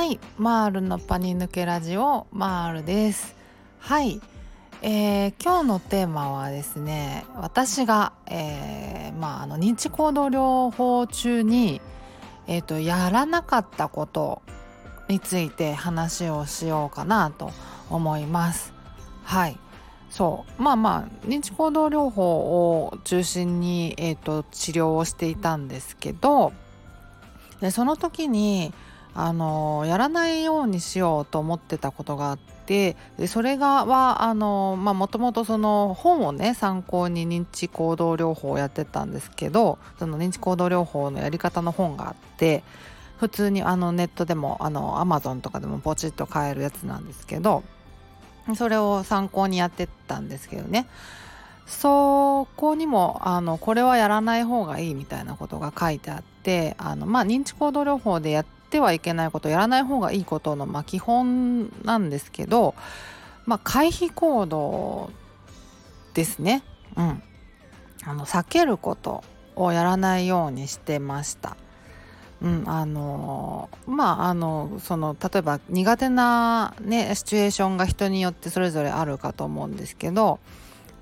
はいマールのパニ抜けラジオマールです。はいえー、今日のテーマはですね私が、えー、まあ、あの認知行動療法中に、えーと、とやらなかったことについて話をしようかなと思います。はいそうまあまあ認知行動療法を中心に、えーと治療をしていたんですけどでその時にあのやらないようにしようと思ってたことがあってでそれがはもともと本をね参考に認知行動療法をやってたんですけどその認知行動療法のやり方の本があって普通にあのネットでもあのアマゾンとかでもポチッと買えるやつなんですけどそれを参考にやってたんですけどね。そこにもあのこれはやらない方がいいみたいなことが書いてあってあの、まあ、認知行動療法でやっててはいけないことやらない方がいいことの、まあ、基本なんですけど、まあ、回避行動ですね、うん、あの避けることをやらないようにしてました。うん、あのまああのその例えば苦手なねシチュエーションが人によってそれぞれあるかと思うんですけど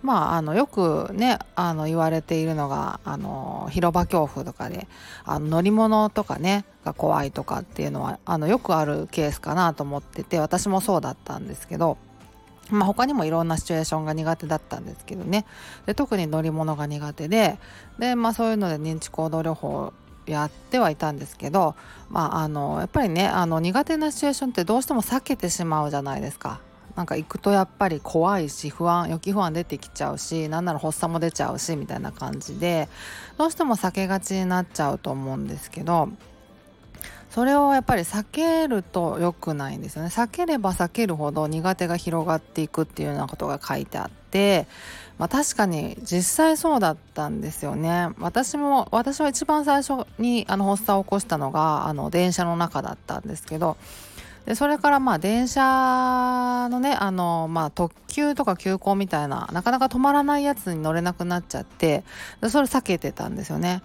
まあ、あのよくねあの言われているのがあの広場恐怖とかであの乗り物とかねが怖いとかっていうのはあのよくあるケースかなと思ってて私もそうだったんですけど、まあ、他にもいろんなシチュエーションが苦手だったんですけどねで特に乗り物が苦手でで、まあ、そういうので認知行動療法やってはいたんですけど、まあ、あのやっぱりねあの苦手なシチュエーションってどうしても避けてしまうじゃないですか。なんか行くとやっぱり怖いし不安予期不安出てきちゃうしなんなら発作も出ちゃうしみたいな感じでどうしても避けがちになっちゃうと思うんですけどそれをやっぱり避けると良くないんですよね。避ければ避けるほど苦手が広がっていくっていうようなことが書いてあってまあ、確かに実際そうだったんですよね。私も私は一番最初にあの発作を起こしたのがあの電車の中だったんですけどでそれからまあ電車のねあの、まあ、特急とか急行みたいななかなか止まらないやつに乗れなくなっちゃってでそれ避けてたんですよね。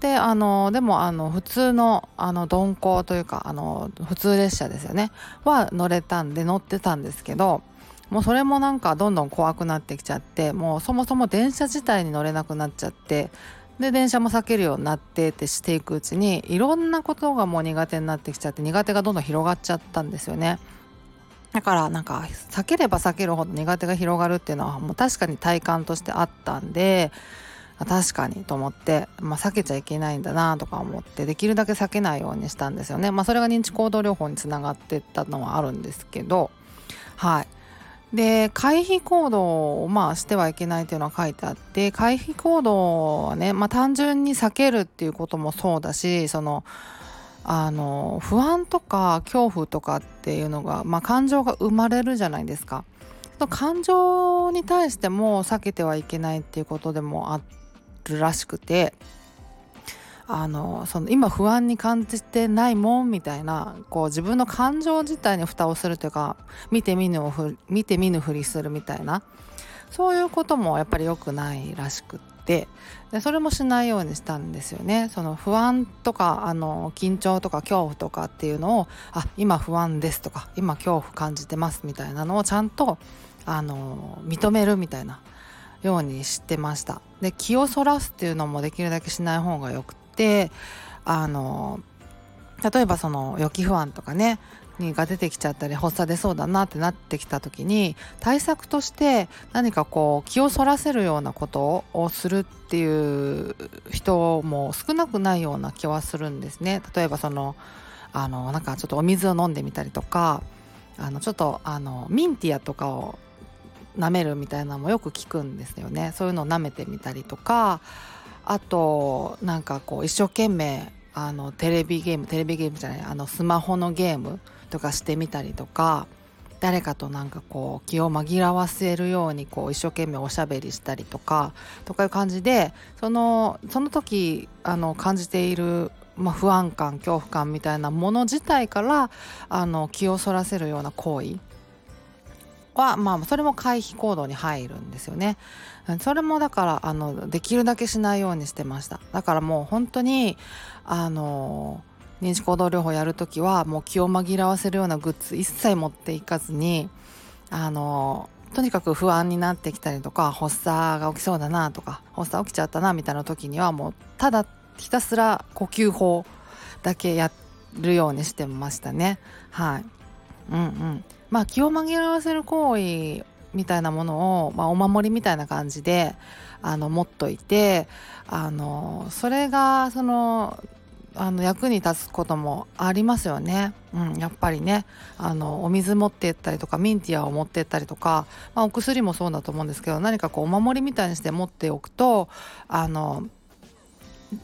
であのでもあの普通のあの鈍行というかあの普通列車ですよねは乗れたんで乗ってたんですけどもうそれもなんかどんどん怖くなってきちゃってもうそもそも電車自体に乗れなくなっちゃってで電車も避けるようになってってしていくうちにいろんなことがもう苦手になってきちゃって苦手がどんどん広がっちゃったんですよね。だからなんか避ければ避けるほど苦手が広がるっていうのはもう確かに体感としてあったんで確かにと思って、まあ、避けちゃいけないんだなとか思ってできるだけ避けないようにしたんですよね。まあ、それが認知行動療法につながってったのはあるんですけどはいで回避行動をまあしてはいけないというのは書いてあって回避行動はね、まあ、単純に避けるっていうこともそうだしそのあの不安とか恐怖とかっていうのが、まあ、感情が生まれるじゃないですか。感情に対しても避けてはいけないっていうことでもあるらしくてあのその今不安に感じてないもんみたいなこう自分の感情自体に蓋をするというか見て見ぬをふ見て見ぬふりするみたいなそういうこともやっぱり良くないらしくってでそれもしないようにしたんですよね。その不安とかあの緊張とか恐怖とかっていうのをあ今不安ですとか今恐怖感じてますみたいなのをちゃんとあの認めるみたいなようにしてました。で気をそらすっていうのもできるだけしない方がよくてあの例えばその予期不安とかねが出てきちゃったり発作出そうだなってなってきた時に対策として何かこう気をそらせるようなことをするっていう人も少なくないような気はするんですね。例えばそのあのなんかちょっとお水を飲んでみたりとかあのちょっとあのミンティアとかを舐めるみたいなのもよく聞くんですよね。そういうのを舐めてみたりとかあとなんかこう一生懸命あのテレビゲームテレビゲームじゃないあのスマホのゲームとかしてみたりとか誰かとなんかこう気を紛らわせるようにこう一生懸命おしゃべりしたりとかとかいう感じでそのその時あの感じている、まあ、不安感恐怖感みたいなもの自体からあの気をそらせるような行為は、まあ、それも回避行動に入るんですよね。それもだからあのできるだけしないようにしてました。だからもう本当にあの認知行動療法やるときはもう気を紛らわせるようなグッズ一切持っていかずにあのとにかく不安になってきたりとか発作が起きそうだなとか発作起きちゃったなみたいな時にはもうただひたすら呼吸法だけやるようにしてましたねはいうんうんまあ気を紛らわせる行為みたいなものを、まあ、お守りみたいな感じであの持っといてあのそれがそのあの役に立つこともありますよね。うん、やっぱりねあのお水持ってったりとかミンティアを持ってったりとか、まあ、お薬もそうだと思うんですけど何かこうお守りみたいにして持っておくとあの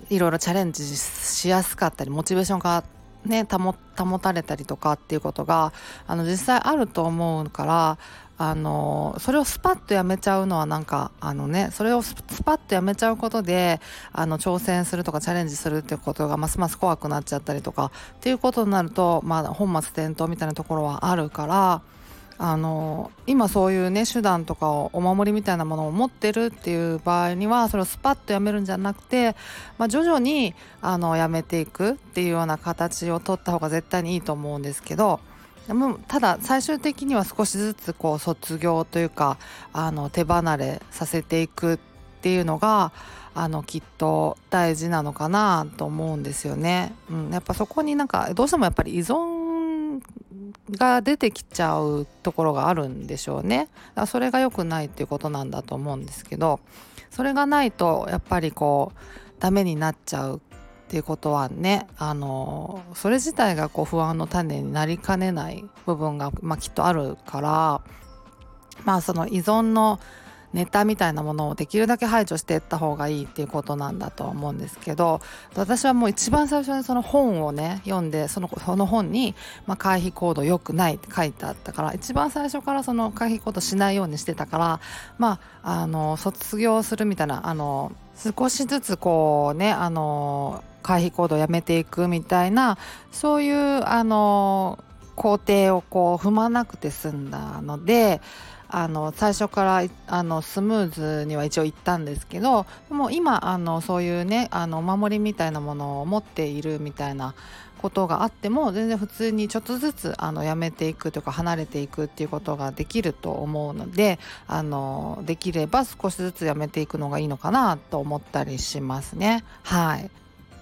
いろいろチャレンジしやすかったりモチベーションがね保たれたりとかっていうことがあの実際あると思うからあのそれをスパッとやめちゃうのはなんかあのねそれをスパッとやめちゃうことであの挑戦するとかチャレンジするっていうことがますます怖くなっちゃったりとかっていうことになると、まあ、本末転倒みたいなところはあるからあの今そういうね手段とかをお守りみたいなものを持ってるっていう場合にはそれをスパッとやめるんじゃなくて、まあ、徐々にあのやめていくっていうような形を取った方が絶対にいいと思うんですけど。もただ最終的には少しずつこう卒業というかあの手離れさせていくっていうのがあのきっと大事なのかなと思うんですよね。うん、やっぱそこになんかどうしてもやっぱり依存が出てきちゃうところがあるんでしょうね。だからそれが良くないっていうことなんだと思うんですけどそれがないとやっぱりこうダメになっちゃうっていうことはねあのそれ自体がこう不安の種になりかねない部分が、まあ、きっとあるからまあその依存のネタみたいなものをできるだけ排除していった方がいいっていうことなんだと思うんですけど私はもう一番最初にその本をね読んでそのその本に、まあ、回避行動良くないって書いてあったから一番最初からその回避行動しないようにしてたからまああの卒業するみたいなあの少しずつこうねあの回避行動をやめていくみたいなそういうあの工程をこう踏まなくて済んだのであの最初からあのスムーズには一応行ったんですけどもう今あのそういうねあのお守りみたいなものを持っているみたいなことがあっても全然普通にちょっとずつあのやめていくというか離れていくっていうことができると思うのであのできれば少しずつやめていくのがいいのかなと思ったりしますね。はい。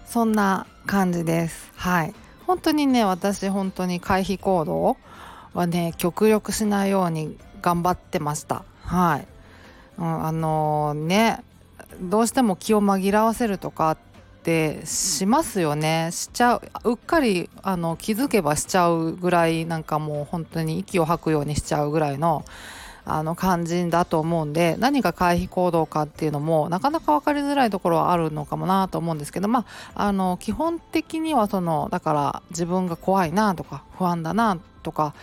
そんな感じです。はい。本当にね私本当に回避行動はね極力しないように頑張ってました。はい、うん、あのー、ねどうしても気を紛らわせるとかってしますよね。しちゃううっかりあの気づけばしちゃうぐらいなんかもう本当に息を吐くようにしちゃうぐらいのあの肝心だと思うんで何が回避行動かっていうのもなかなか分かりづらいところはあるのかもなと思うんですけどまああの基本的にはそのだから自分が怖いなとか不安だなとか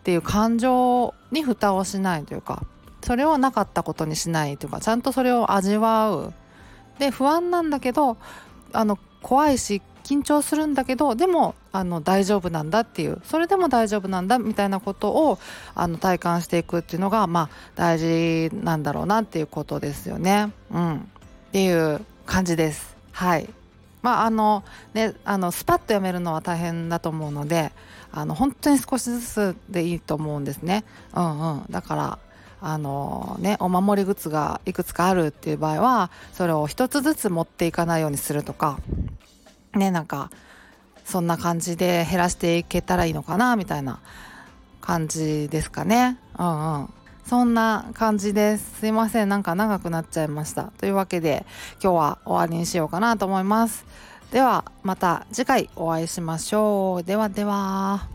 っていう感情に蓋をしないというかそれをなかったことにしないというかちゃんとそれを味わう。で不安なんだけどあの怖いし緊張するんだけどでもあの大丈夫なんだっていうそれでも大丈夫なんだみたいなことをあの体感していくっていうのがまあ大事なんだろうなっていうことですよね。うん、っていう感じです。はいまああのねあのスパッとやめるのは大変だと思うのであの本当に少しずつでいいと思うんですね。うんうん、だからあのねお守りグッズがいくつかあるっていう場合はそれを一つずつ持っていかないようにするとかねなんかそんな感じで減らしていけたらいいのかなみたいな感じですかね。うんうん。そんな感じですすいません。なんか長くなっちゃいました。というわけで今日は終わりにしようかなと思います。ではまた次回お会いしましょう。ではでは。